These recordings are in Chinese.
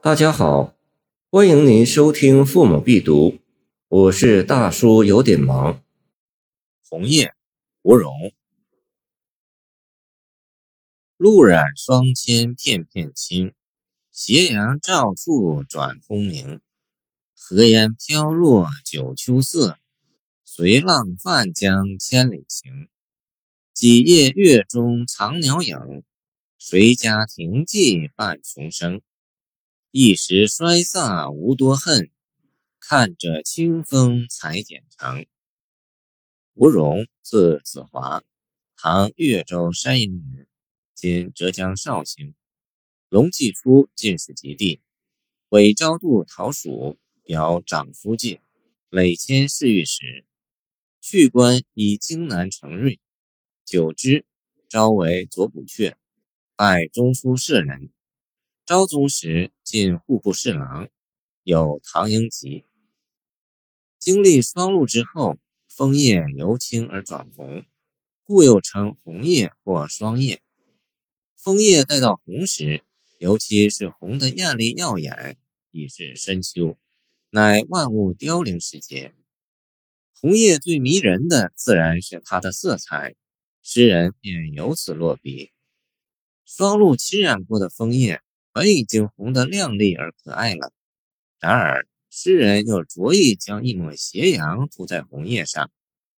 大家好，欢迎您收听《父母必读》，我是大叔，有点忙。红叶，芙蓉。露染双千片片青，斜阳照处转空明。河烟飘落九秋色，随浪泛江千里行。几夜月中藏鸟影，谁家亭记伴虫声？一时衰飒无多恨，看着清风裁剪成。芙蓉，字子华，唐越州山阴人，今浙江绍兴。隆纪初进士及第，为昭度讨蜀，表长夫界，累迁侍御史。去官以京南承瑞，久之，招为左补阙，拜中书舍人。昭宗时进户部侍郎，有唐英吉。经历霜露之后，枫叶由青而转红，故又称红叶或霜叶。枫叶待到红时，尤其是红的艳丽耀眼，已是深秋，乃万物凋零时节。红叶最迷人的自然是它的色彩，诗人便由此落笔。霜露侵染过的枫叶。本已经红得亮丽而可爱了，然而诗人又着意将一抹斜阳涂在红叶上，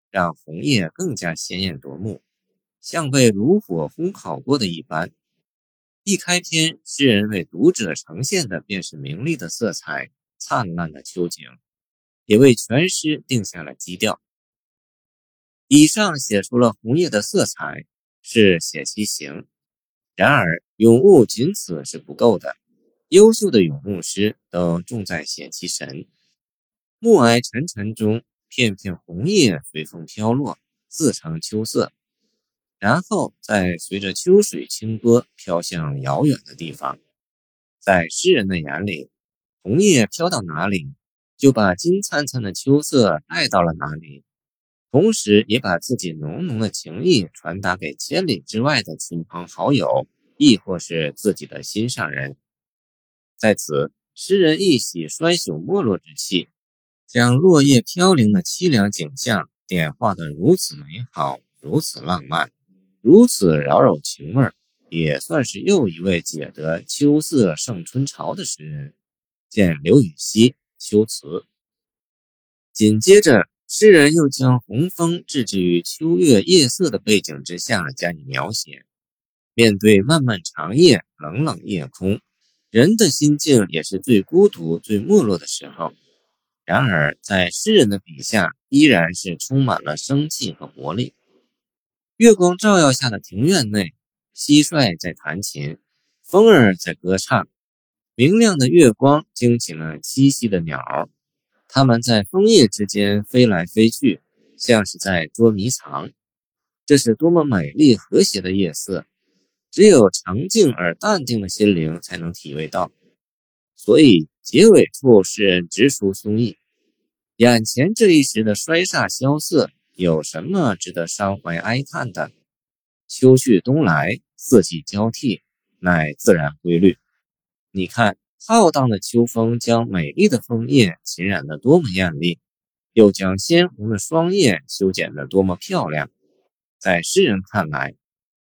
让红叶更加鲜艳夺目，像被炉火烘烤过的一般。一开篇，诗人为读者呈现的便是明丽的色彩、灿烂的秋景，也为全诗定下了基调。以上写出了红叶的色彩，是写其形。然而，咏物仅此是不够的。优秀的咏物诗都重在写其神。暮霭沉沉中，片片红叶随风飘落，自成秋色，然后再随着秋水清波飘向遥远的地方。在诗人的眼里，红叶飘到哪里，就把金灿灿的秋色带到了哪里，同时也把自己浓浓的情意传达给千里之外的亲朋好友。亦或是自己的心上人，在此，诗人一洗衰朽没落之气，将落叶飘零的凄凉景象点化得如此美好，如此浪漫，如此饶有情味，也算是又一位解得秋色胜春潮的诗人。见刘禹锡《秋词》。紧接着，诗人又将红枫置之于秋月夜色的背景之下加以描写。面对漫漫长夜、冷冷夜空，人的心境也是最孤独、最没落的时候。然而，在诗人的笔下，依然是充满了生气和活力。月光照耀下的庭院内，蟋蟀在弹琴，风儿在歌唱。明亮的月光惊起了栖息的鸟儿，它们在枫叶之间飞来飞去，像是在捉迷藏。这是多么美丽和谐的夜色！只有澄静而淡定的心灵才能体味到，所以结尾处诗人直抒胸臆：眼前这一时的衰煞萧瑟，有什么值得伤怀哀叹的？秋去冬来，四季交替，乃自然规律。你看，浩荡的秋风将美丽的枫叶浸染得多么艳丽，又将鲜红的霜叶修剪得多么漂亮。在诗人看来，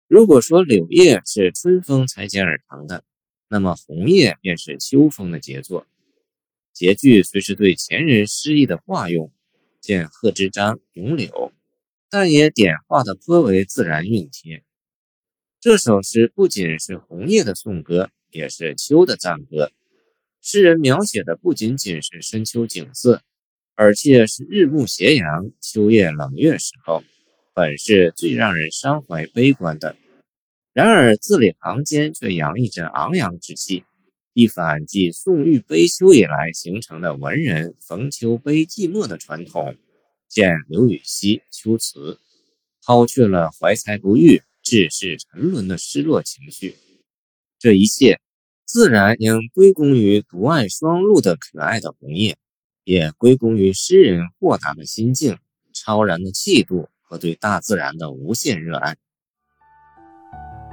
如果说柳叶是春风裁剪而成的，那么红叶便是秋风的杰作。结句虽是对前人诗意的化用，见贺知章《咏柳》，但也点化的颇为自然熨帖。这首诗不仅是红叶的颂歌，也是秋的赞歌。诗人描写的不仅仅是深秋景色，而且是日暮斜阳、秋夜冷月时候。本是最让人伤怀悲观的，然而字里行间却洋溢着昂扬之气，一反继宋玉悲秋以来形成的文人逢秋悲寂寞的传统。见刘禹锡《秋词》，抛却了怀才不遇、志士沉沦的失落情绪。这一切自然应归功于独爱双露的可爱的红叶，也归功于诗人豁达的心境、超然的气度。和对大自然的无限热爱。